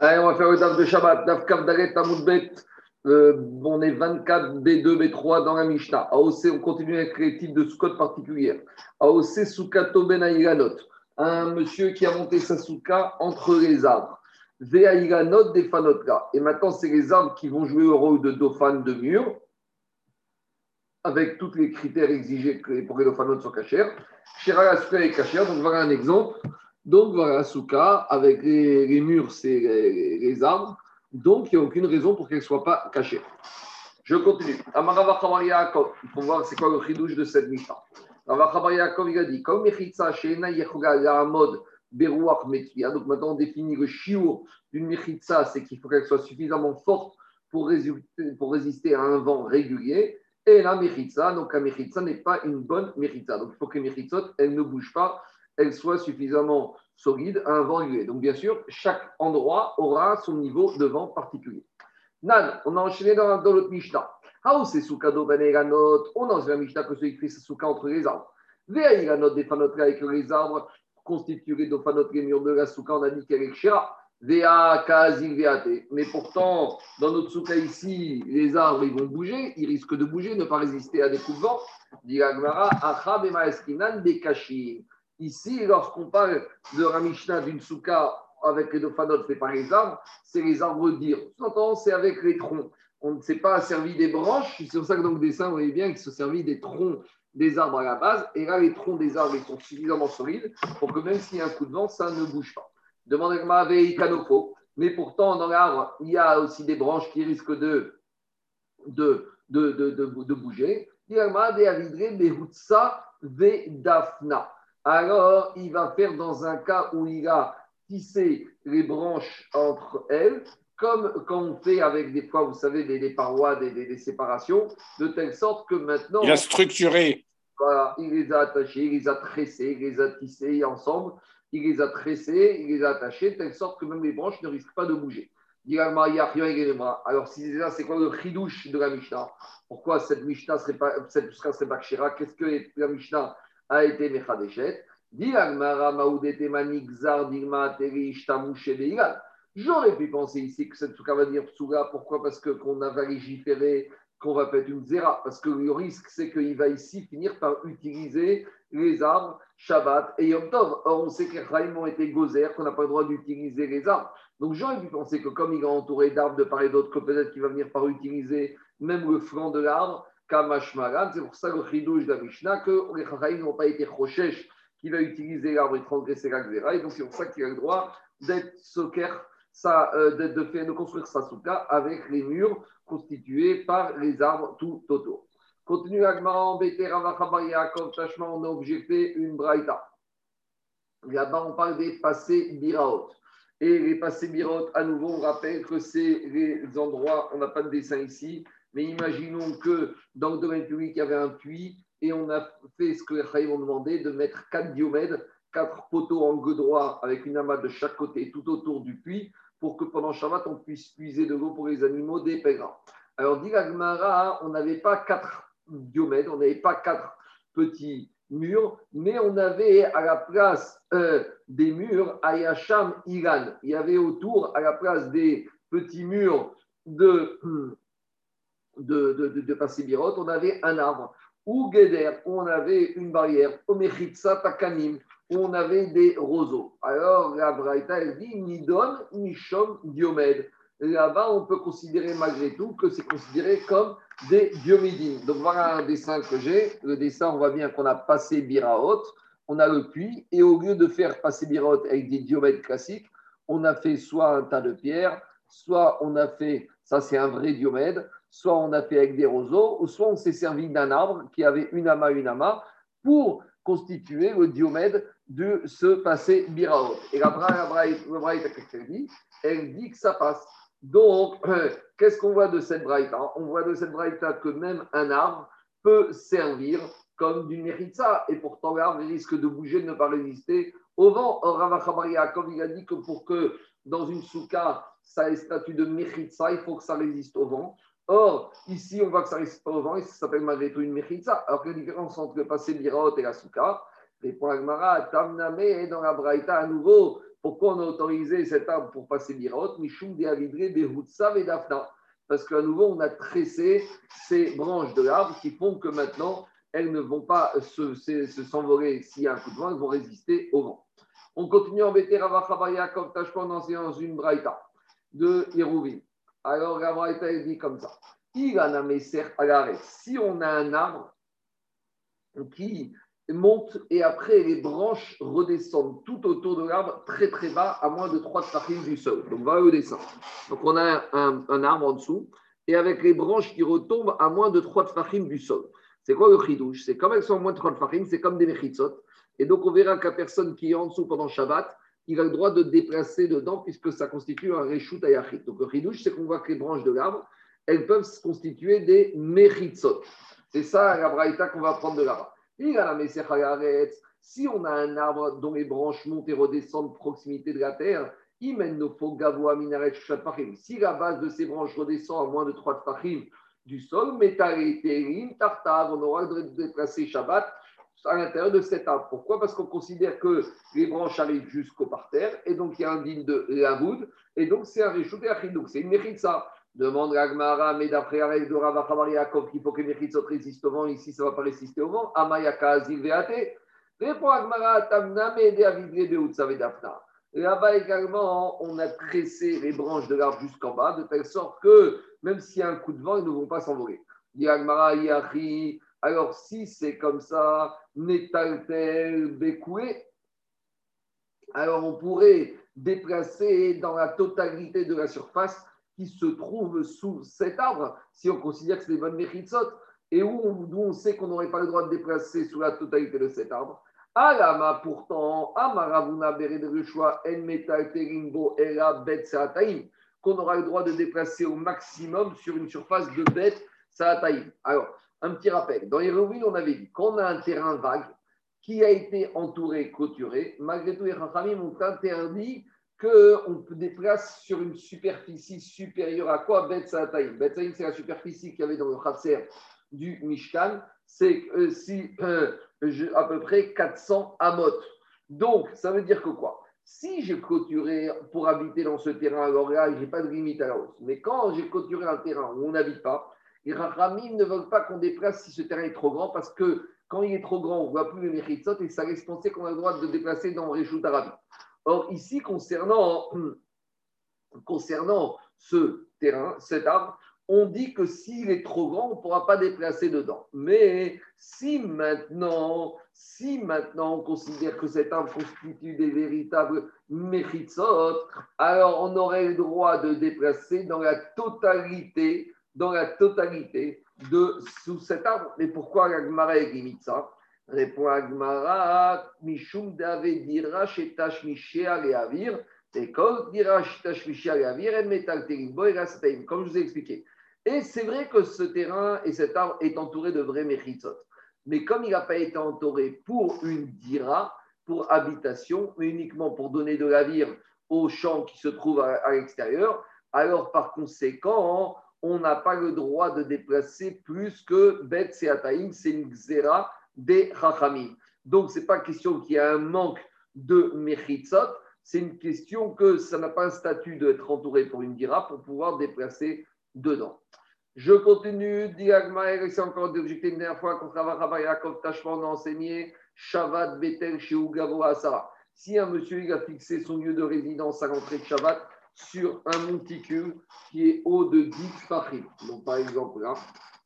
Allez, on va faire le DAF de Shabbat. DAF Kavdaret Tamoudbet. Euh, on est 24 B2, B3 dans la Mishnah. AOC, on continue avec les types de Sukkot particulières. AOC Sukato Ben Un monsieur qui a monté sa souka entre les arbres. Veaïranot des fanotra. Et maintenant, c'est les arbres qui vont jouer le rôle de dauphins de mur, avec tous les critères exigés pour que les dauphanotes soient cachés. Shira est cachère. Donc voilà un exemple. Donc voilà, Souka, avec les, murs, c'est les, arbres. Donc il n'y a aucune raison pour qu'elle ne soit pas cachée. Je continue. Il faut voir c'est quoi le chidouche de cette Mishnah. Yaakov, il a dit Comme donc maintenant on définit le chiour d'une Mechitsa, c'est qu'il faut qu'elle soit suffisamment forte pour résister, à un vent régulier. Et la Mechitsa, donc la Mechitsa n'est pas une bonne Mechitsa. Donc il faut que les elle ne bouge pas elle soit suffisamment solide à un vent régulier. Donc, bien sûr, chaque endroit aura son niveau de vent particulier. Nan, on a enchaîné dans, l'autre Mishnah. How c'est Soukado ben On a enseigné la Mishnah que celui qui fait souka entre les arbres. Des fanotres avec les arbres constitués de fanotres les murs de la souka, on a dit qu'elle est Shira. Vea Kazil Veate. Mais pourtant, dans notre souka ici, les arbres ils vont bouger, ils risquent de bouger, ne pas résister à des coups de vent. Dit Agmara, Achab et Maeskinan des. Ici, lorsqu'on parle de Ramishna d'une souka avec les dauphanotes fait par les arbres, c'est les arbres dire. Sous-entend, c'est avec les troncs. On ne s'est pas servi des branches. C'est pour ça que dans le dessin, vous voyez bien qu'il se servi des troncs des arbres à la base. Et là, les troncs des arbres ils sont suffisamment solides pour que même s'il y a un coup de vent, ça ne bouge pas. Demandez-moi avec Canopho. Mais pourtant, dans l'arbre, il y a aussi des branches qui risquent de, de, de, de, de bouger. Vedafna alors il va faire dans un cas où il a tissé les branches entre elles, comme quand on fait avec des fois, vous savez, des, parois, des, séparations, de telle sorte que maintenant. Il a structuré. Voilà, il les a attachés, il les a tressés, il les a tissés ensemble, il les a tressés, il les a attachés, de telle sorte que même les branches ne risquent pas de bouger. Alors, si c'est ça, c'est quoi le chidouche de la Mishnah? Pourquoi cette Mishnah serait pas, cette serait pas Qu'est-ce que la Mishnah a été Mechadeshet. J'aurais pu penser ici que cette souka va dire Psuga. Pourquoi? Parce que qu'on a légiféré qu'on va faire une zéra. Parce que le risque, c'est qu'il va ici finir par utiliser les arbres Shabbat et Yom Tov. Or, on sait que les ont été gozer, qu'on n'a pas le droit d'utiliser les arbres. Donc, j'aurais pu penser que comme il est entouré d'arbres de part et d'autre, que peut-être qu'il va venir par utiliser même le flanc de l'arbre c'est pour ça le chidouche de la Mishnah que les Chachamim n'ont pas été rochesh qui va utiliser l'arbre et transgresser la xéra. Et donc c'est pour ça qu'il a le droit d'être soker, euh, de, faire, de construire sa souka avec les murs constitués par les arbres tout autour. Continue Agmara embêté, Ravachabar Tachma, on a objecté une braïta. Là-bas, on parle des passés biraot. Et les passés biraot, à nouveau, on rappelle que c'est les endroits, on n'a pas de dessin ici, mais imaginons que dans le domaine public, il y avait un puits et on a fait ce que les Khaïm ont demandé de mettre quatre diomèdes, quatre poteaux en gueux avec une amas de chaque côté tout autour du puits pour que pendant Shabbat, on puisse puiser de l'eau pour les animaux des pèlerins. Alors, dit on n'avait pas quatre diomèdes, on n'avait pas quatre petits murs, mais on avait à la place euh, des murs Ayasham Iran. Il y avait autour, à la place des petits murs de de, de, de, de on avait un arbre. Ou Geder, où on avait une barrière. Omechitsa Takanim, où on avait des roseaux. Alors la Braïta, elle dit Nidon, Nishom, Diomède. Là-bas, on peut considérer malgré tout que c'est considéré comme des diomédines. Donc voilà un dessin que j'ai. Le dessin, on voit bien qu'on a passé Biraot, on a le puits, et au lieu de faire passer Biraot avec des diomèdes classiques, on a fait soit un tas de pierres, soit on a fait, ça c'est un vrai diomède, soit on a fait avec des roseaux, ou soit on s'est servi d'un arbre qui avait une amas, une amas, pour constituer le diomède de ce passé biraot. Et la Braïta, qu'est-ce dit Elle dit que ça passe. Donc, qu'est-ce qu'on voit de cette Braïta On voit de cette Braïta que même un arbre peut servir comme du méritza, et pourtant l'arbre risque de bouger, de ne pas résister au vent. Or, comme il a dit que pour que dans une souka, ça ait statut de méritza, il faut que ça résiste au vent. Or, ici, on voit que ça reste pas au vent et ça s'appelle malgré tout une mechitza. Alors que la différence entre le passé biraot et la souka, répond Agmara, Tamname, dans la Braïta, à nouveau, Pourquoi on a autorisé cet arbre pour passer Birot Mishum Deavidre Behutsav et Dafna. Parce qu'à nouveau, on a tressé ces branches de l'arbre qui font que maintenant, elles ne vont pas s'envoler se, s'envoler s'il y a un coup de vent, elles vont résister au vent. On continue en embêter Ravachabaya comme Tashpan dans une braïta de Hérouvin. Alors la braïta dit comme ça. Il a Si on a un arbre qui monte et après les branches redescendent tout autour de l'arbre très très bas à moins de 3 tfachim du sol. Donc va au dessin. Donc on a un, arbre en dessous et avec les branches qui retombent à moins de 3 tfachim du sol. C'est quoi le chidouche? C'est comme elles sont à moins de 3 tfachim, c'est comme des mechitzot. Et donc on verra qu'à personne qui est en dessous pendant Shabbat, il a le droit de déplacer dedans puisque ça constitue un reshut ayachit. Donc le chidouche, c'est qu'on voit que les branches de l'arbre, elles peuvent se constituer des mechitzot. C'est ça la braïta qu'on va prendre de là-bas. Si on a un arbre dont les branches montent et redescendent proximité de la terre, si la base de ces branches redescend à moins de 3 tfachim du sol, on aura le droit de déplacer Shabbat à l'intérieur de cet arbre. Pourquoi? Parce qu'on considère que les branches arrivent jusqu'au parterre, et donc il y a un digne de Lavoud, et donc c'est un réchauffé donc c'est une ça. Demande Agmara, mais d'après la règle de qu'il faut que Mechitzot résiste au vent, ici ça ne va pas résister au vent. Amayaka Zilveate. Répond Agmara, Tamna, mais de Dafna. Là-bas également, on a tressé les branches de l'arbre jusqu'en bas, de telle sorte que même s'il y a un coup de vent, ils ne vont pas s'envoler. Agmara, Yachi. Alors si c'est comme ça, Netaltel Bekoué, alors on pourrait déplacer dans la totalité de la surface qui se trouve sous cet arbre, si on considère que c'est des bonnes mechitsot, et où on, on sait qu'on n'aurait pas le droit de déplacer sous la totalité de cet arbre. Alama pourtant, Amaravuna Beredreshua En Metal Terimbo Ela Bet qu'on aura le droit de déplacer au maximum sur une surface de Bet Saataim. Alors, un petit rappel. Dans les on avait dit qu'on a un terrain vague qui a été entouré, clôturé. Malgré tout, les Rachamim ont interdit qu'on déplace sur une superficie supérieure à quoi? Bet Saataïm. c'est la superficie qu'il y avait dans le Khatser du Mishkan. C'est euh, si, euh, à peu près 400 amot. Donc, ça veut dire que quoi? Si j'ai clôturé pour habiter dans ce terrain, alors là, je n'ai pas de limite à la hausse. Mais quand j'ai clôturé un terrain où on n'habite pas, les Rachamim ne veulent pas qu'on déplace si ce terrain est trop grand parce que quand il est trop grand, on ne voit plus le Mechitsot et ça laisse penser qu'on a le droit de déplacer dans le Réchout Arabique. Or, ici, concernant, concernant ce terrain, cet arbre, on dit que s'il est trop grand, on ne pourra pas déplacer dedans. Mais si maintenant, si maintenant on considère que cet arbre constitue des véritables méritsot, alors on aurait le droit de déplacer dans la totalité, dans la totalité de sous cet arbre. Mais pourquoi la Gemara limite ça Répond Agmara, Mishum Dave Shetash Mishia Leavir, et Kol dira Shetash Mishia Leavir, et Metal Terimbo et comme je vous ai expliqué. Et c'est vrai que ce terrain et cet arbre est entouré de vrais méchitzot. Mais comme il n'a pas été entouré pour une dira, pour habitation, mais uniquement pour donner de la vie aux champs qui se trouvent à, l'extérieur, alors par conséquent, on n'a pas le droit de déplacer plus que Bet Seataim, c'est une xéra des Chachamim. Donc, ce n'est pas question qu'il y a un manque de Mechitzot, c'est une question que ça n'a pas un statut d'être entouré pour une dira pour pouvoir déplacer dedans. Je continue, Diagma, c'est encore d'objecter une dernière fois contre Rabbi Yaakov Tachman enseigné Shabbat Betel chez Ugavo Asara. Si un monsieur a fixé son lieu de résidence à l'entrée de Shabbat sur un monticule qui est haut de 10 fachim, donc par exemple là,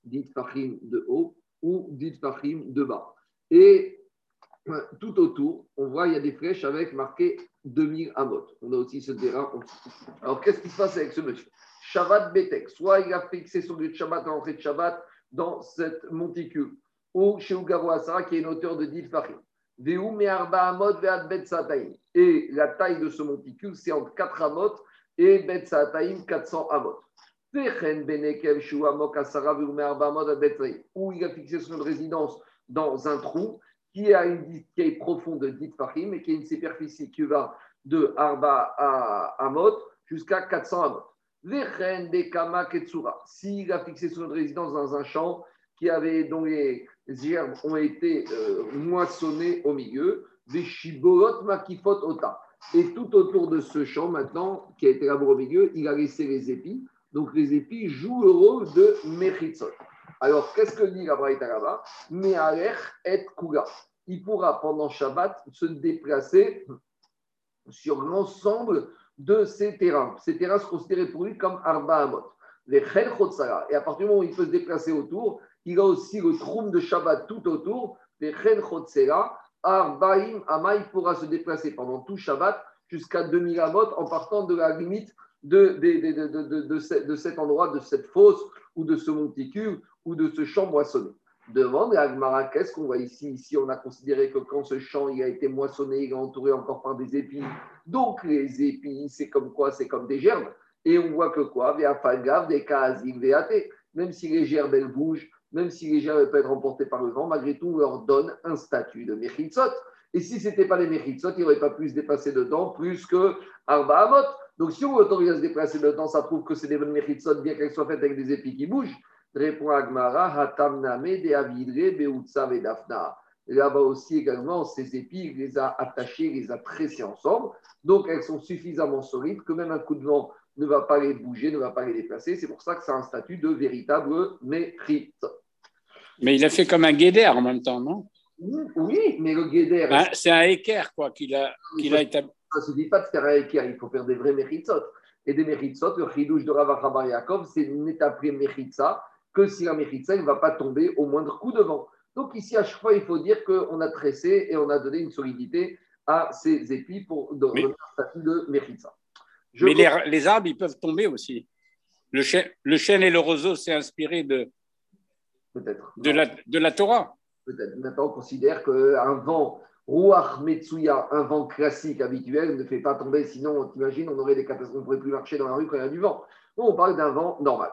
10 fachim de haut, ou dit Fahim de bas. Et euh, tout autour, on voit il y a des flèches avec marqué 2000 amot. On a aussi ce terrain Alors qu'est-ce qui se passe avec ce monsieur? Shabbat Betek, soit il a fixé son lieu de Shabbat à l'entrée de Shabbat dans cette monticule, ou chez Ugavo Asara qui est une hauteur de 10 Fahim. Et la taille de ce monticule, c'est entre 4 amot et Bet 400 amot où il a fixé son résidence dans un trou qui, a une, qui est profond de 10 fahim et qui a une superficie qui va de Arba à Amot jusqu'à 400 Amot. S'il a fixé son résidence dans un champ qui avait, dont les herbes ont été euh, moissonnées au milieu, des shibolot makifot ota. Et tout autour de ce champ, maintenant, qui a été labouré au milieu, il a laissé les épis. Donc les épis jouent le rôle de Mechitzot. Alors, qu'est-ce que dit la Braïta là-bas et Kula. Il pourra, pendant Shabbat, se déplacer sur l'ensemble de ces terrains. Ces terrains sont considérés pour lui comme Arba Amot. Les Et à partir du moment où il peut se déplacer autour, il a aussi le troum de Shabbat tout autour. Les Chen Arbaim Amai pourra se déplacer pendant tout Shabbat jusqu'à 2000 Amot en partant de la limite de, de, cet endroit, de cette fosse ou de ce monticule ou de ce champ moissonné. Demande à Agmara, qu'est-ce qu'on voit ici? Ici, on a considéré que quand ce champ il a été moissonné, il est entouré encore par des épis. Donc, les épis, c'est comme quoi? C'est comme des gerbes. Et on voit que quoi? Des Même si les gerbes, elles bougent, même si les gerbes peuvent être emportées par le vent, malgré tout, on leur donne un statut de Mechitzot. Et si ce n'était pas les Mechitzot, il n'aurait pas pu se déplacer dedans plus que Arba Amot. Donc, si on autorise à se déplacer dedans, ça prouve que c'est des bonnes Mechitzot, bien qu'elles soient faites avec des épis qui bougent. Répond Agmara, Hatamname, De Avidre, Beutsa, Vedafna. Là-bas aussi, également, ces épis, il les a attachés, il les a tressés ensemble. Donc, elles sont suffisamment solides que même un coup de vent ne va pas les bouger, ne va pas les déplacer. C'est pour ça que c'est un statut de véritable mérite. Mais il a fait comme un guéder en même temps, non? Oui, mais le guéder. Ben, c'est un équerre, quoi, qu'il a, qu'il a établi. Ça ne se dit pas de faire un équerre, il faut faire des vrais méritsot. Et des méritsot, le chidouche de Ravachaba Yaakov, c'est une étape méritza que si la méritza ne va pas tomber au moindre coup de vent. Donc ici, à chaque fois, il faut dire qu'on a tressé et on a donné une solidité à ces épis pour donner un statut de méritza. Mais les, arbres, ils peuvent tomber aussi. Le chêne, le chêne et le roseau s'est inspiré de, de, la, de la Torah. Peut-être. Maintenant, on considère qu'un vent, Ruach Metsuya, un vent classique, habituel, ne fait pas tomber. Sinon, t'imagines, on aurait des catastrophes, on ne pourrait plus marcher dans la rue quand il y a du vent. Non, on parle d'un vent normal.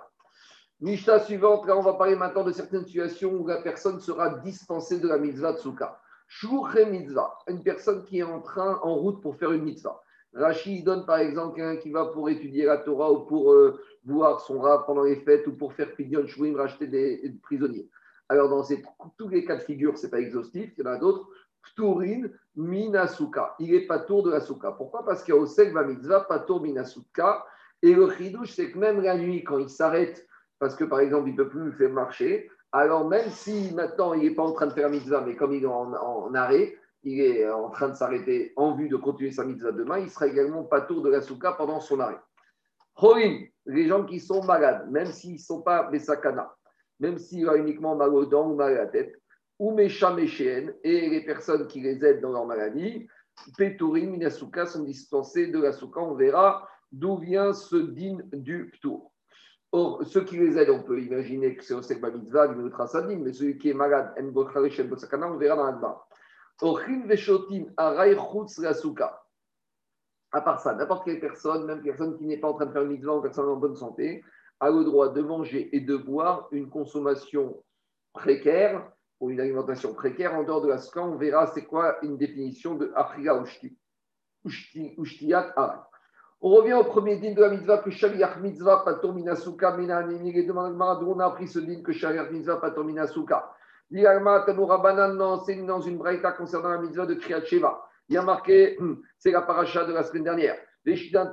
Mishnah suivante, là, on va parler maintenant de certaines situations où la personne sera dispensée de la mitzvah tsuka. Shouche mitzvah, une personne qui est en train, en route pour faire une mitzvah. Rachid donne par exemple quelqu'un qui va pour étudier la Torah ou pour euh, voir son rat pendant les fêtes ou pour faire Pidyon Shouim, racheter des, prisonniers. Alors, dans tous les cas de figure, ce n'est pas exhaustif, il y en a d'autres. Pturin Minasuka. Il est pas tour de la souka. Pourquoi? Parce qu'il y a au Segva Mitzvah, tour Minasuka. Et le chidouche, c'est que même la nuit, quand il s'arrête, parce que par exemple, il ne peut plus faire marcher, alors même si maintenant il n'est pas en train de faire mitzvah, mais comme il est en arrêt, il est en train de s'arrêter en vue de continuer sa mitzvah demain, il sera également pas tour de la souka pendant son arrêt. Horin, les gens qui sont malades, même s'ils ne sont pas des sakana, même s'il a uniquement mal aux dents ou mal à la tête, ou Meshameshen, et les personnes qui les aident dans leur maladie, Peturim, Minasuka sont dispensés de la souka. On verra d'où vient ce din du Ptour. Or, ceux qui les aident, on peut imaginer que c'est au Sekba Mitzvah, mais celui qui est malade, on verra dans la à part ça, n'importe quelle personne, même personne qui n'est pas en train de faire une mitzvah ou personne en bonne santé, a le droit de manger et de boire une consommation précaire ou une alimentation précaire en dehors de la souka. On verra c'est quoi une définition de Afriga Ushtiyat On revient au premier din de la mitzvah que Shaliach mitzvah patur minasuka menanini. Et demande d'où on a appris ce din que Shaliach mitzvah patur minasuka. Non, c'est dans une braïta concernant la mitzvah de Kriyat Sheva. Il y a marqué, hum, c'est la paracha de la semaine dernière. Il y a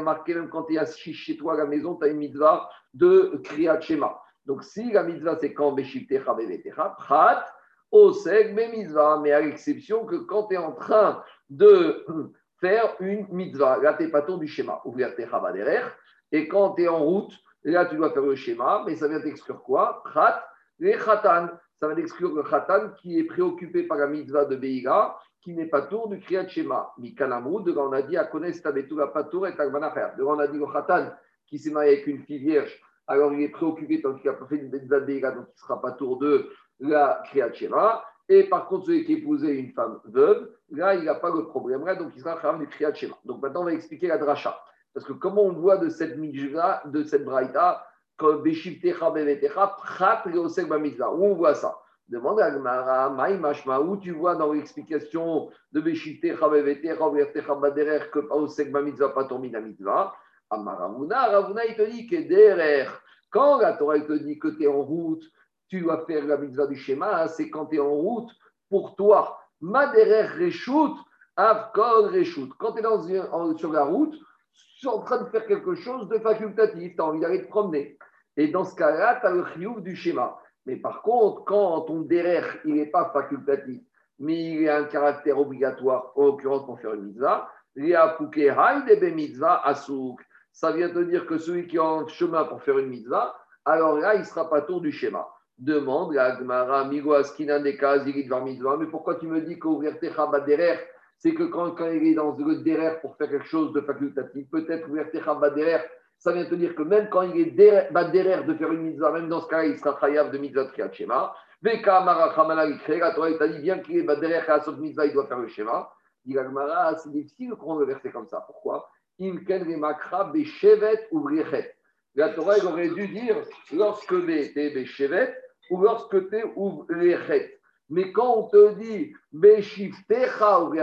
marqué, même quand tu es assis chez toi à la maison, tu as une mitzvah de Kriyat Shema. Donc si la mitzvah c'est quand Beshitecha Vevetecha, Prat, Oseg, mitzvah, mais à l'exception que quand tu es en train de hum, faire une mitzvah, là tu pas ton du schéma, et quand tu es en route, là, tu dois faire le schéma, mais ça vient t'exclure quoi? Khat, les khatan. Ça va t'exclure le khatan qui est préoccupé par la mitzvah de Beïga, qui n'est pas tour du kriyat shema. Mikanamoud, devant on a dit, à connaître la patour et Tagmanacher. Devant on a dit le khatan qui s'est marié avec une fille vierge, alors il est préoccupé tant qu'il n'a pas fait une mitzvah de Beïga, donc il ne sera pas tour de la kriyat shema. Et par contre, celui qui épousait une femme veuve, là, il n'a pas le problème, là, donc il sera kham du kriyat shema. Donc maintenant, on va expliquer la dracha. Parce que comment on voit de cette mitzvah, de cette braïta, Où on voit ça? Demande à Gmara, Maïmashma, où tu vois dans l'explication de Beshivtecha Bevetecha, Bevetecha Baderer, que Osek Mitzvah, pas ton Mitzvah? Amaravuna, Ravuna, il te dit que derrière, quand la Torah te dit que tu es en route, tu dois faire la mitzvah du schéma, c'est quand tu es en route pour toi. Maderer Reshout, Avkol Reshout. Quand tu es dans sur la route, tu es en train de faire quelque chose de facultatif, tu as envie d'aller te promener. Et dans ce cas-là, tu as le chiouf du schéma. Mais par contre, quand ton derrière, il n'est pas facultatif, mais il a un caractère obligatoire, en l'occurrence pour faire une mitzvah, ça vient te dire que celui qui est en chemin pour faire une mitzvah, alors là, il ne sera pas tour du schéma. Demande la Migo Askinan Mitzvah, mais pourquoi tu me dis qu'ouvrir Techa derrière, c'est que quand, quand, il est dans le derrière pour faire quelque chose de facultatif, peut-être ouvrir Techa derrière, ça vient te dire que même quand il est derrière de faire une mitzvah, même dans ce cas, il sera chayav de mitzvah Triat Shema. Veka la Torah t'a dit bien qu'il est derrière à mitzvah, il doit faire le schéma. Dit la c'est difficile de prendre le verset comme ça. Pourquoi? La Torah, il aurait dû dire lorsque tu es Beshevet ou lorsque tu es Ouvrechet. Mais quand on te dit Beshiftecha ou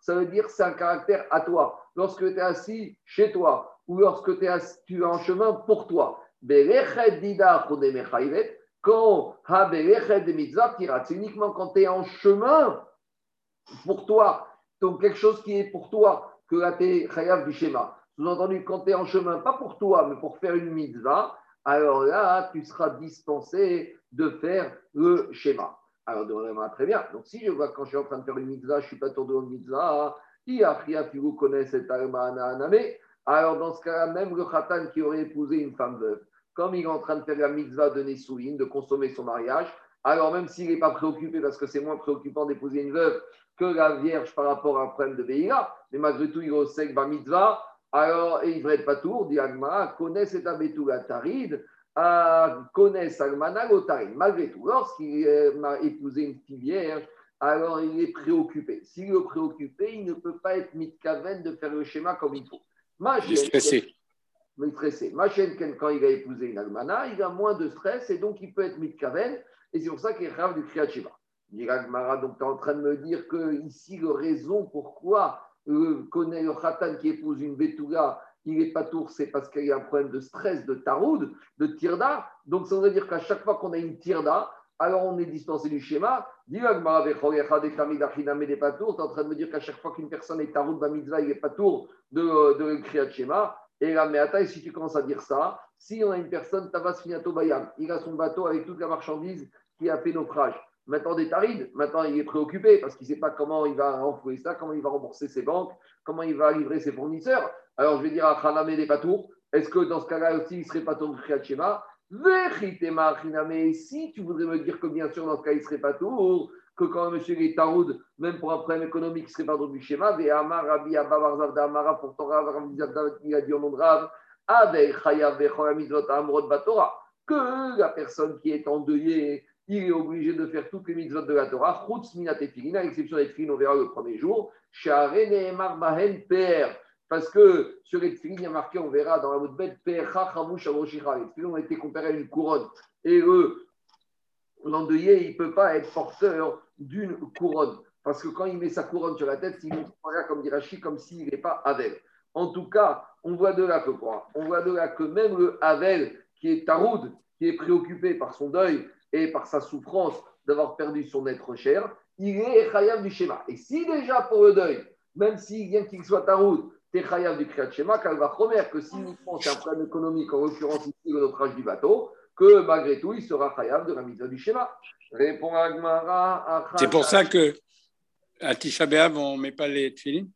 ça veut dire c'est un caractère à toi. Lorsque tu es assis chez toi ou lorsque tu es, en chemin pour toi. Quand c'est uniquement quand tu es en chemin pour toi, donc quelque chose qui est pour toi, que là tu es du schéma. Sous-entendu, quand tu es en chemin, pas pour toi, mais pour faire une mitzvah, alors là, tu seras dispensé de faire le schéma. Alors, très bien. Donc, si je vois quand je suis en train de faire une mitzvah, je ne suis pas tour de une mitzvah, si vous connaissez cette alors dans ce cas-là, même le khatan qui aurait épousé une femme veuve, comme il est en train de faire la mitzvah de Nesouine, de consommer son mariage, alors même s'il n'est pas préoccupé, parce que c'est moins préoccupant d'épouser une veuve que la vierge par rapport à un problème de Veïla, mais malgré tout, il est au sec mitzvah, alors, et il ne pas tour, dit connaît cet abetoula tarid, connaît Salmana tarid. Malgré tout, lorsqu'il m'a épousé une fille vierge, alors il est préoccupé. S'il est préoccupé, il ne peut pas être mitkaven de faire le schéma comme il faut. il est stressé. Il est stressé. Quand il a épousé une almana, il a moins de stress et donc il peut être mitkaven. Et c'est pour ça qu'il est grave du Kriyat Shiva. donc tu es en train de me dire que ici, la raison pourquoi euh, connaît le khatan qui épouse une betouga, il n'est pas tour, c'est parce qu'il y a un problème de stress, de taroud, de tirda. Donc ça veut dire qu'à chaque fois qu'on a une tirda, alors on est dispensé du schéma. Tu es en train de me dire qu'à chaque fois qu'une personne est taroud, mitzvah, il n'est pas tour de, de de schéma. Et là, mais attends, si tu commences à dire ça, si on a une personne, Tavas Finato Bayam, il a son bateau avec toute la marchandise qui a fait naufrage. Maintenant, des tarides, maintenant il est préoccupé parce qu'il ne sait pas comment il va enfouer ça, comment il va rembourser ses banques, comment il va livrer ses fournisseurs. Alors je vais dire à Khaname des Patours, est-ce que dans ce cas-là aussi il serait pas tour de Shema si tu voudrais me dire que bien sûr dans ce cas il serait pas tour, que quand monsieur est même pour un problème économique, il serait pas tour du schéma, Amar Rabbi Amara, pourtant il a dit au nom de Rav, que la personne qui est endeuillée il est obligé de faire toutes les mitzvot de la Torah, chutz minatefilin, à l'exception des tefilin, on verra le premier jour, bahen per. Parce que sur les tefilin, il y a marqué, on verra dans la mot bête, per chachamush avoshicha. Les tefilin ont été comparés à une couronne. Et eux, l'endeuillé, il ne peut pas être porteur d'une couronne. Parce que quand il met sa couronne sur la tête, il pas comme dit Rachid, comme s'il n'est pas avec. En tout cas, on voit de là que quoi? On voit de là que même le Havel, qui est Taroud, qui est préoccupé par son deuil, et par sa souffrance d'avoir perdu son être cher, il est chayav du schéma. Et si déjà pour le deuil, même s'il vient qu'il soit à route, tu es chayav du promettre que si c'est un problème économique, en l'occurrence ici le naufrage du bateau, que malgré tout, il sera chayav de la du schéma. Répond Agmara. C'est pour ça que à Tisha B'Av, on ne met pas les tefilines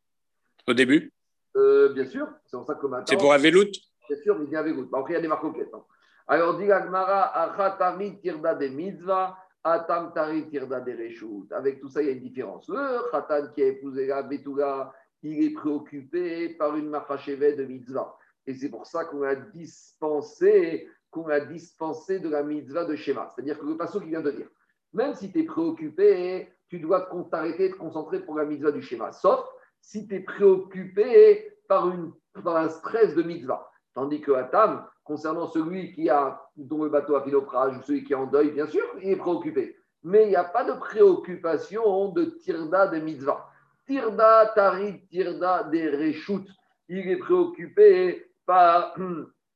au début? Euh, Bien sûr, c'est pour ça que C'est pour Avelout? Bien sûr, mais il Avelout. Bah, après, il y a des marcoquettes. Hein. Alors, dit Agmara, Achatami tirda de mitzvah, Atam tari tirda de reshut. Avec tout ça, il y a une différence. Le Khatan qui a épousé la Betouga, il est préoccupé par une machachevet de mitzvah. Et c'est pour ça qu'on a dispensé, qu'on a dispensé de la mitzvah de schéma. C'est-à-dire que le passage qui vient de dire, même si tu es préoccupé, tu dois t'arrêter, te concentrer pour la mitzvah du schéma. Sauf si tu es préoccupé par, une, par un stress de mitzvah. Tandis que Atam, concernant celui qui a, dont le bateau a fait naufrage ou celui qui est en deuil, bien sûr, il est préoccupé. Mais il n'y a pas de préoccupation de tirda de mitzvah. Tirda, tari, tirda des reshut. Il est préoccupé par,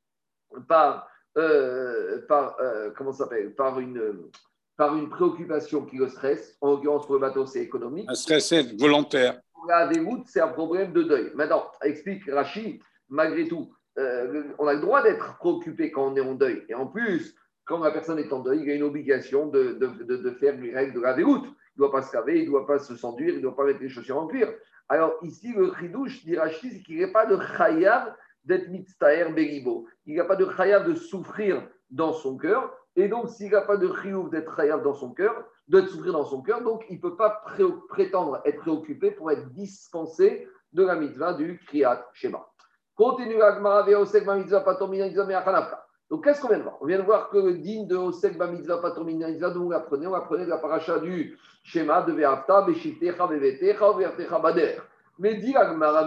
par, euh, par euh, comment s'appelle, par une, par une préoccupation qui le stresse, en l'occurrence pour le bateau, c'est économique. Un stress volontaire. Pour la déroute, c'est un problème de deuil. Maintenant, explique Rachid, malgré tout, euh, on a le droit d'être préoccupé quand on est en deuil. Et en plus, quand la personne est en deuil, il y a une obligation de, de, de, faire les règles de la déroute. Il ne doit pas se laver, il ne doit pas se senduire, il ne doit pas mettre les chaussures en cuir. Alors ici, le chidouche dit Rachid, c'est qu'il n'y a pas de chayav d'être mitztaher beribo. Il n'y a pas de chayav de souffrir dans son cœur. Et donc, s'il n'y a pas de chiyuv d'être chayav dans son cœur, de souffrir dans son cœur, donc il ne peut pas prétendre être préoccupé pour être dispensé de la mitzvah du kriyat shema. Continue la mitzvah patomina donc, qu'est-ce qu'on vient de voir? On vient de voir que le digne de Osek Bamitzvah Patomina d'où on l'apprenait On l'apprenait de la paracha du schéma de Ve'afta, Beshitecha, Bevetecha, Vertecha, Bader. Mais dit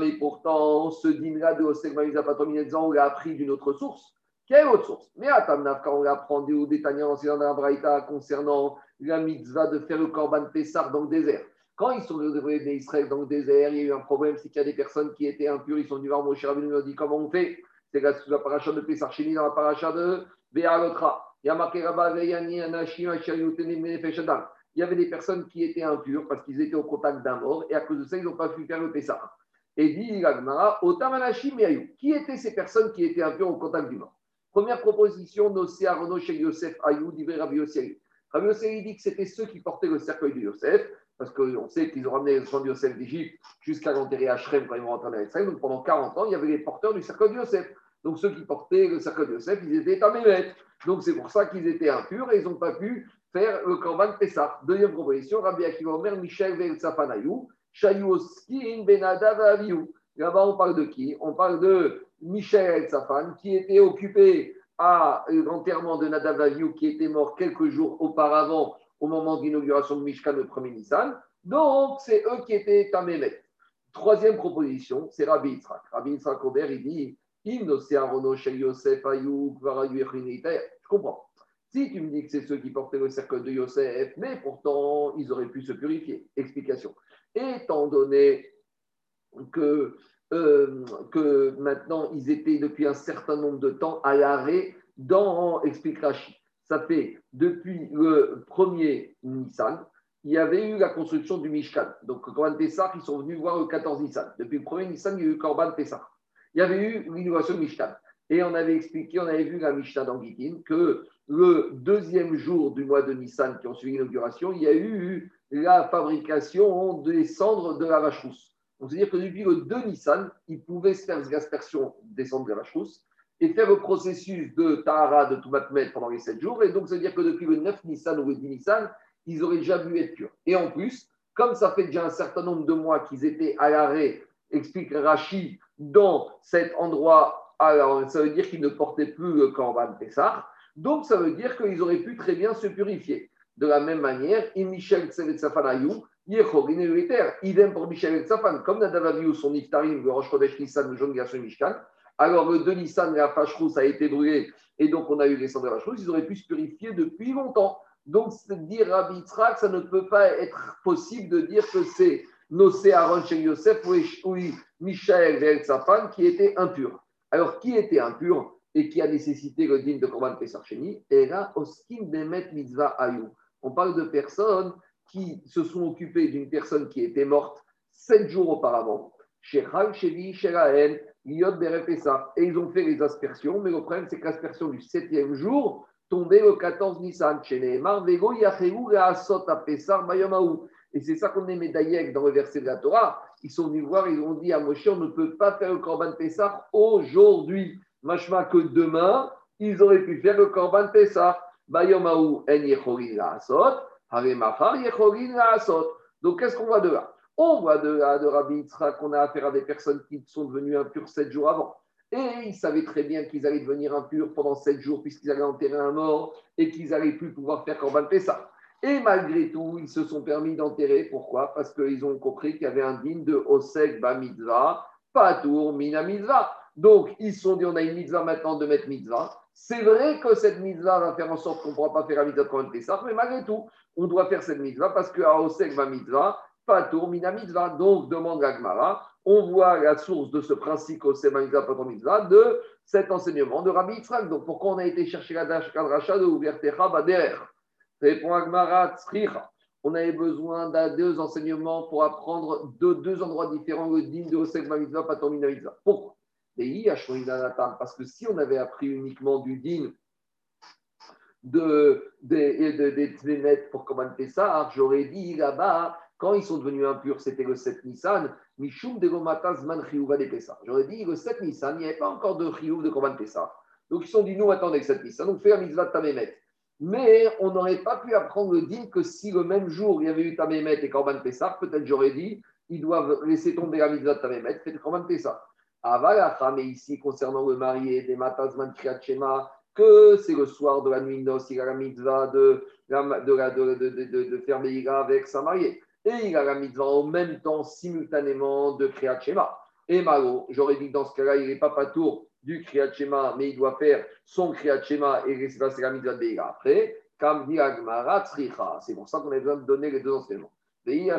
mais pourtant, ce digne-là de Osek Bamitzvah Patomina on l'a appris d'une autre source. Quelle autre source? Mais à Tamnaf, quand on l'apprend du Détania ancien dans la Braïta concernant la mitzvah de faire le Korban Pessar dans le désert. Quand ils sont venus d'Israël dans le désert, il y a eu un problème, c'est qu'il y a des personnes qui étaient impures, ils sont venus voir Moshe Rabbeinu, nous a dit comment on fait? C'est la, la de Pesachini dans la paracha de Béalotra. Il y il y avait des personnes qui étaient impures parce qu'ils étaient au contact d'un mort et à cause de ça, ils n'ont pas pu faire le Pessah. Et dit Gagmara, qui étaient ces personnes qui étaient impures au contact du mort? Première proposition, Nosé Arono chez Yosef Ayou, dit Rabbi Yosef. Rabbi Yosef dit que c'était ceux qui portaient le cercueil de Yosef, parce qu'on sait qu'ils ont ramené le sang de Yosef d'Égypte jusqu'à l'enterrer à Shrem quand ils vont rentrer en Israël. Donc pendant 40 ans, il y avait les porteurs du cercueil de Yosef. Donc ceux qui portaient le cercle de Yosef, ils étaient Tamémet. Donc c'est pour ça qu'ils étaient impurs et ils n'ont pas pu faire le Korban Pessah. Deuxième proposition, Rabbi Akiva Omer, Michel Vel Safanayou, Shayoskin Benadav Aviou. Là-bas, on parle de qui? On parle de Michel El Safan, qui était occupé à l'enterrement de Nadav Aviou, qui était mort quelques jours auparavant, au moment de l'inauguration de Mishkan, le premier Nissan. Donc, c'est eux qui étaient Tamémet. Troisième proposition, c'est Rabbi Yitzhak. Rabbi Yitzhak Ober, il dit je comprends. Si tu me dis que c'est ceux qui portaient le cercle de Yosef, mais pourtant ils auraient pu se purifier. Explication. Étant donné que, euh, que maintenant ils étaient depuis un certain nombre de temps à l'arrêt dans, explique ça fait depuis le premier Nissan, il y avait eu la construction du Mishkan. Donc, Korban Pessah, ils sont venus voir le 14 Nissan. Depuis le premier Nissan, il y a eu Korban Pessah il y avait eu l'innovation Mishnah. Et on avait expliqué, on avait vu la Mishnah dans que le deuxième jour du mois de Nissan qui ont suivi l'inauguration, il y a eu la fabrication des cendres de la vache rousse. Donc, c'est-à-dire que depuis le 2 Nissan, ils pouvaient se faire l'aspersion des cendres de la vache rousse et faire le processus de Tahara de Toumatmet pendant les 7 jours. Et donc, c'est-à-dire que depuis le 9 Nissan ou le 10 Nissan, ils auraient déjà pu être purs. Et en plus, comme ça fait déjà un certain nombre de mois qu'ils étaient à l'arrêt, explique Rachid, dans cet endroit, alors ça veut dire qu'ils ne portaient plus le Corban Pessah. Donc ça veut dire qu'ils auraient pu très bien se purifier. De la même manière, Michel Tsevet Safanayou, idem pour Michel Safan, comme Nadavaviou, son Iftarim, le Rosh Chodesh Nissan, le Jaune Garçon Mishkan. Alors le 2 Nissan, la Fashrousse a été brûlée et donc on a eu les cendres de la Fashrousse, ils auraient pu se purifier depuis longtemps. Donc dire Rabbi ça ne peut pas être possible de dire que c'est Nosé Aaron chez Yosef ou Michael Safan qui était impur. Alors, qui était impur et qui a nécessité le digne de Korban Pesarcheni là, Oskin Bemet Mitzvah Ayou. On parle de personnes qui se sont occupées d'une personne qui était morte sept jours auparavant. Et ils ont fait les aspersions, mais le problème, c'est que l'aspersion du septième jour tombait le 14 Nissan. Et c'est ça qu'on est médaillé dans le verset de la Torah. Ils sont venus voir, ils ont dit à Moshe, on ne peut pas faire le Corban Pessah aujourd'hui. Machma que demain, ils auraient pu faire le Corban Pessah. En Donc qu'est-ce qu'on voit de là? On voit de là de Rabbi qu'on a affaire à des personnes qui sont devenues impures sept jours avant. Et ils savaient très bien qu'ils allaient devenir impurs pendant sept jours puisqu'ils allaient enterrer un mort et qu'ils n'allaient plus pouvoir faire Corban Pessah. Et malgré tout, ils se sont permis d'enterrer. Pourquoi? Parce qu'ils ont compris qu'il y avait un digne de Osek Ba Mitzvah, Patour Mina. Donc, ils se sont dit on a une mitzvah maintenant de mettre mitzvah. C'est vrai que cette mitzvah va faire en sorte qu'on ne pourra pas faire la mitzvah de ça, mais malgré tout, on doit faire cette mitzvah parce qu'à Osek Ba Mitzvah, Patour Mina. Donc, demande Gagmara, on voit la source de ce principe Osek Ba Mitzvah, Patour de cet enseignement de Rabbi Yitzhak. Donc, pourquoi on a été chercher la dracha de Ouvertecha derrière Répond Agmarat, on avait besoin de deux enseignements pour apprendre de deux endroits différents le din de Osek Mitzvah, Patomina Mitzvah. Pourquoi? Parce que si on avait appris uniquement du din de, de, de, pour commander Pessah, j'aurais dit là-bas, quand ils sont devenus impurs, c'était le 7 Nissan, Mishum de Zman Chiyuva de Pessah. J'aurais dit le 7 Nissan, il n'y avait pas encore de Chiyuv de commander Pessah. Donc ils sont dit, nous attendez le 7 Nissan, donc fais la mitzvah de Tamémet. Mais on n'aurait pas pu apprendre le din que si le même jour il y avait eu Tamémet et Korban Pessah, peut-être j'aurais dit, ils doivent laisser tomber la mitzvah de Tamémet, fait Korban Pessah. Avalacha, mais ici, concernant le marié des Matazman Kriyat Shema, que c'est le soir de la nuit de noces, il a la mitzvah de, de, de, faire avec sa mariée. Et il a la mitzvah en même temps, simultanément, de Kriyat Shema. Et Malo, j'aurais dit que dans ce cas-là, il n'est pas pas tour du Kriyat Shema, mais il doit faire son Kriyat Shema et c'est la mitzvah de après. Comme dit C'est pour ça qu'on a besoin de donner les deux enseignements. Et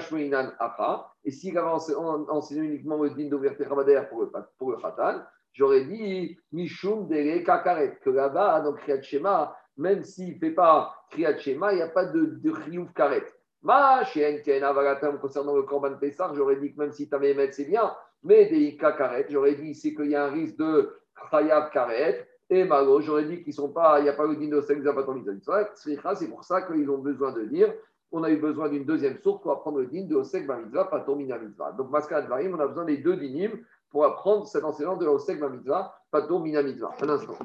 s'il avait enseigné uniquement le din d'ouverture pour le, pour le Khatan, j'aurais dit Mishum Dele Kakaret, que là-bas, dans Kriyat Shema, même s'il ne fait pas Kriyat Shema, il n'y a pas de, de Kriyuf Karet. Ma Avalatam, concernant le Korban Pessar, j'aurais dit que même si tu avais c'est bien, mais des Karet, j'aurais dit ici qu'il y a un risque de Chayav Karet. Et Malo, j'aurais dit qu'ils sont pas, il n'y a pas le din de c'est pour ça qu'ils ont besoin de dire on a eu besoin d'une deuxième source pour apprendre le din de Osek Pato Mina Mitzvah. Donc, Maskat Varim, on a besoin des deux dinim pour apprendre cet enseignement de Osek Mitzvah, Pato Mina Mitzvah. Un instant.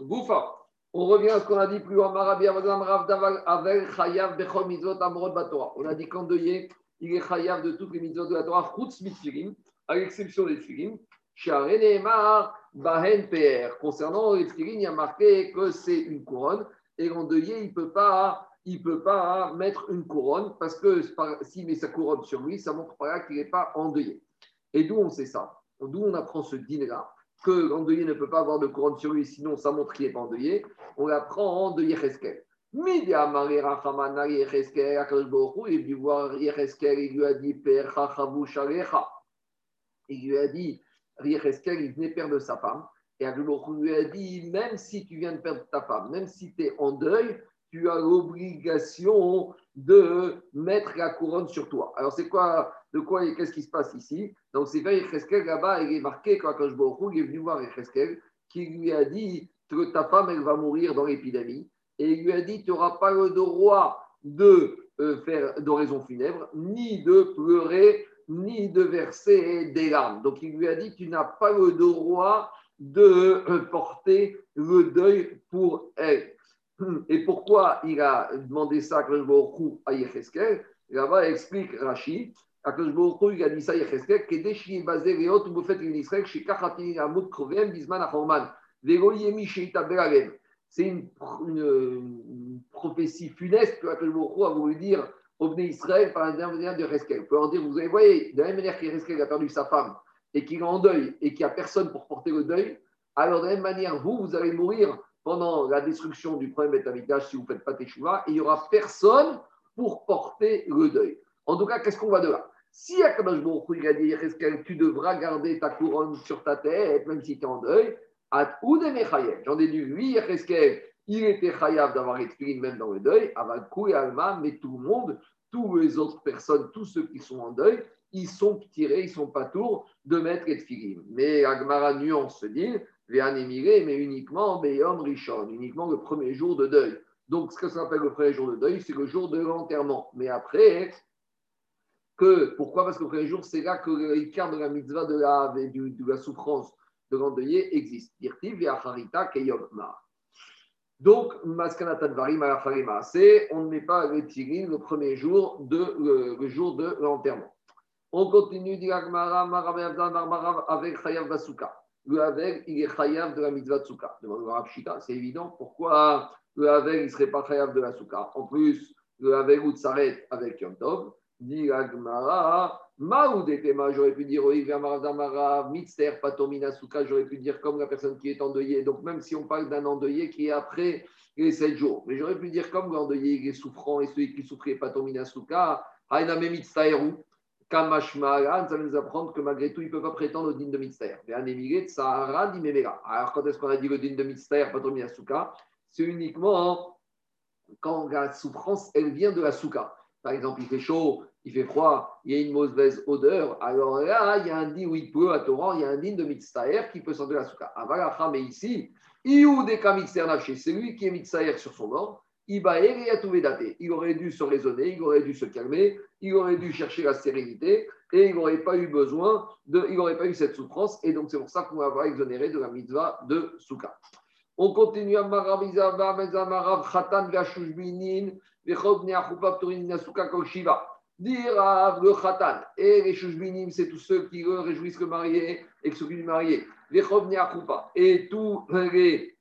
Boufa. On revient à ce qu'on a dit plus haut. On a dit qu'endeuillé, il est chayav de toutes les mitzvot de la Torah, à l'exception des tfilim. Bahen PR. Concernant les tefillin, il y a marqué que c'est une couronne et l'endeuillé, il ne peut pas. Peut pas mettre une couronne parce que s'il met sa couronne sur lui, ça montre pas qu'il n'est pas endeuillé. Et d'où on sait ça? D'où on apprend ce dîner-là? Que l'endeuillé ne peut pas avoir de couronne sur lui, sinon ça montre qu'il n'est pas endeuillé. On l'apprend de Yecheskel. Il est voir il lui a dit Père Il lui a dit Riecheskel, il venait perdre sa femme. Et Agloch lui a dit même si tu viens de perdre ta femme, même si tu es en deuil, tu as l'obligation de mettre la couronne sur toi. Alors, c'est quoi, de quoi et qu'est-ce qui se passe ici? Donc, c'est Yecheskel, là-bas, il est marqué quand il est venu voir Yecheskel, qui lui a dit ta femme, elle va mourir dans l'épidémie. Et il lui a dit tu n'auras pas le droit de euh, faire d'oraison funèbre, ni de pleurer ni de verser des larmes. Donc il lui a dit, tu n'as pas le droit de euh, porter le deuil pour elle. Et pourquoi il a demandé ça à Yecheskel? Là-bas, explique Rashi. il a dit ça à Yecheskel, est basé autres, vous faites une Israël, chez Kachati Amut Krovem, Bisman Achorman, Vegoyemi Sheita Beragem. C'est une, prophétie funeste que Akash a voulu dire au Israël par l'intermédiaire de Reskel. Vous pouvez leur dire, vous avez, voyez, de la même manière qu'Reskel a perdu sa femme et qu'il est en deuil et qu'il n'y a personne pour porter le deuil, alors de la même manière, vous, vous allez mourir pendant la destruction du premier Betamikdash si vous ne faites pas Teshuvah et il n'y aura personne pour porter le deuil. En tout cas, qu'est-ce qu'on va de là? Si Akadosh a dit, Reskel, tu devras garder ta couronne sur ta tête, même si tu es en deuil, J'en ai oui, Reskel, il était chayav d'avoir été même dans le deuil, Avakou et Alma, mais tout le monde, toutes les autres personnes, tous ceux qui sont en deuil, ils sont tirés, ils sont pas tours de mettre les. Mais Agmara nuance se dit, mais uniquement Beyom Rishon, uniquement le premier jour de deuil. Donc, ce que ça s'appelle le premier jour de deuil, c'est le jour de l'enterrement. Mais après, que, pourquoi? Parce que le premier jour, c'est là que l'écart de la mitzvah de de, la souffrance de l'endeuillé existe. Donc, on ne met pas le tirin le premier jour de, le, jour de l'enterrement. On continue avec Chayav Basuka. Le Havel, il est Chayav de la mitzvah Tsuka. Demande c'est évident. Pourquoi le Havel, il ne serait pas Chayav de la Souka En plus, le Havel où s'arrête avec Yom Tov, dit Maoudetema, j'aurais pu dire Mitzter, Patomina Souka, j'aurais pu dire comme la personne qui est endeuillée. Donc, même si on parle d'un endeuillé qui est après les 7 jours, mais j'aurais pu dire comme l'endeuillé qui est souffrant et celui qui souffrait Patomina Souka, Hainame Mitztaeru, Kamashmaran, ça va nous apprendre que malgré tout, il ne peut pas prétendre au din de Mitzter. Alors, quand est-ce qu'on a dit le din de Mitzter, pas de Asuka C'est uniquement quand la souffrance, elle vient de la souka. Par exemple, il fait chaud, il fait froid, il y a une mauvaise odeur. Alors là, il y a un din où il pleut à Torrent, il y a un din de Mitztaher qui peut sortir la souka. Avalacha, mais ici, c'est lui qui est Mitztaher sur son bord. Il aurait dû se raisonner, il aurait dû se calmer, il aurait dû chercher la sérénité et il n'aurait pas eu besoin, de, il n'aurait pas eu cette souffrance. Et donc, c'est pour ça qu'on va avoir exonéré de la mitzvah de Souka. On continue à Marav Marav Khatan Gashushbinin, Vechobne Nasuka. Dire le Khatan et les Shushbinim, c'est tous ceux qui réjouissent le marié et qui s'occupent du marié. Vechobne Achupa et tous les,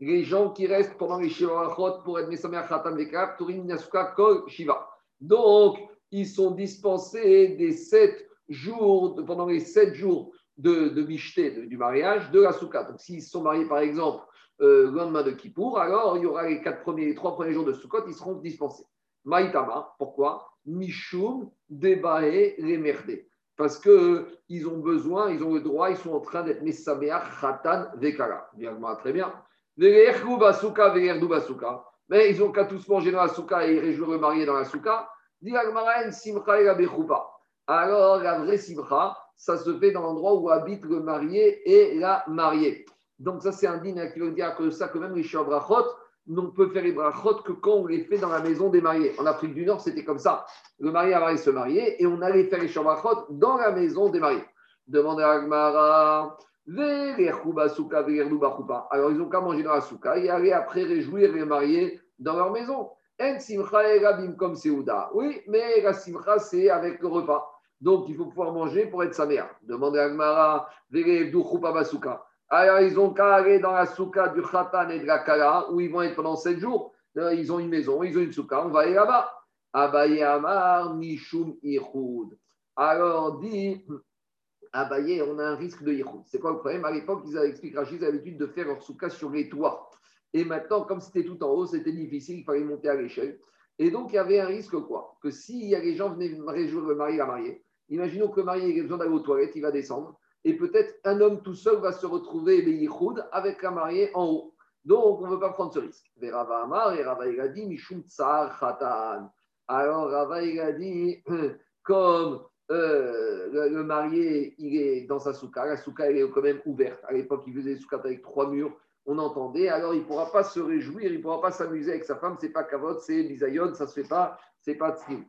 les gens qui restent pendant les Shivachot pour être Mesamer Khatan Vekab, Turin Nasuka Kol Shiva. Donc, ils sont dispensés des sept jours, pendant les sept jours de, de du mariage, de la soukha. Donc, s'ils sont mariés, par exemple, euh, le lendemain de Kippour, alors il y aura les, quatre premiers, les trois premiers jours de Sukkot, ils seront dispensés. Maïtama, pourquoi? Mishum, Debae, les Parce qu'ils ont besoin, ils ont le droit, ils sont en train d'être Messameach, Khatan, Vekara. Très bien. Mais ils ont qu'à tous manger dans la souka et réjouir le marié dans la souka. Alors, la vraie simcha, ça se fait dans l'endroit où habite le marié et la mariée. Donc, ça, c'est un dîner qui veut dire que ça, que même les brachot, on peut faire les brachot que quand on les fait dans la maison des mariés. En Afrique du Nord, c'était comme ça. Le marié avait se marier et on allait faire les brachot dans la maison des mariés. Demandez à Agmara. Alors, ils ont qu'à manger dans la souka et aller après réjouir les mariés dans leur maison. Oui, mais la simcha, c'est avec le repas. Donc, il faut pouvoir manger pour être sa mère. Demandez à Agmara, Alors, ils ont qu'à aller dans la souka du Khatan et de la Kala, où ils vont être pendant 7 jours. Ils ont une maison, ils ont une souka, on va aller là-bas. Abaye Amar, Mishum Ihoud. Alors, dit Abaye, on a un risque de Ihoud. C'est quoi le problème? À l'époque, ils avaient expliqué Rachid, l'habitude de faire leur souka sur les toits. Et maintenant, comme c'était tout en haut, c'était difficile, il fallait monter à l'échelle. Et donc, il y avait un risque quoi? Que si les gens venaient réjouir le mari la mariée, Imaginons que le marié a besoin d'aller aux toilettes, il va descendre. Et peut-être un homme tout seul va se retrouver avec la mariée en haut. Donc, on ne veut pas prendre ce risque. Et Rava Amar et Rava dit Mishum. Alors, Rava il dit comme euh, le, marié, il est dans sa souka, la souka, elle est quand même ouverte. À l'époque, il faisait des soukas avec trois murs, on entendait. Alors, il ne pourra pas se réjouir, il ne pourra pas s'amuser avec sa femme. C'est pas kavod, c'est bisayon, ça ne se fait pas, c'est pas tzim.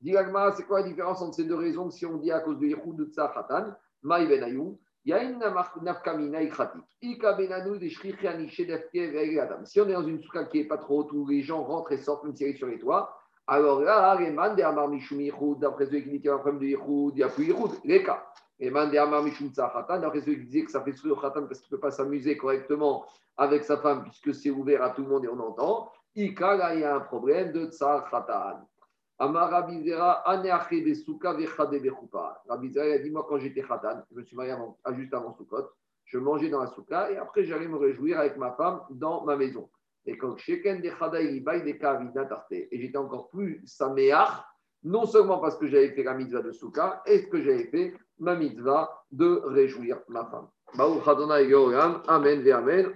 Dilagma, c'est quoi la différence entre ces deux raisons si on dit à cause de Yehud de Khatan, Maï Benayou, il y a une nafkamina ikratik. Ika benanu de adam. Si on est dans une souka qui n'est pas trop haute, où les gens rentrent et sortent même si sur les toits, alors là, les man de Amar Mishum Yehud, d'après ceux y a un problème de Yehud, il n'y a plus Yehud, les cas. Les man de Amar Mishum d'après ceux qui disaient que ça fait souffrir Khatan parce qu'il ne peut pas s'amuser correctement avec sa femme puisque c'est ouvert à tout le monde et on entend. Ika, là, il y a un problème de Tsar Khatan. Amar Rabizera, Aneache Besuka Vechade Bechupa. Rabizera a dit Moi, quand j'étais Khatan, je me suis marié avant, juste avant Sukkot, je mangeais dans la souka et après j'allais me réjouir avec ma femme dans ma maison. Et quand Sheken de et j'étais encore plus Sameach, non seulement parce que j'avais fait la mitzvah de souka, et que j'avais fait ma mitzvah de réjouir ma femme. Amen, Amen.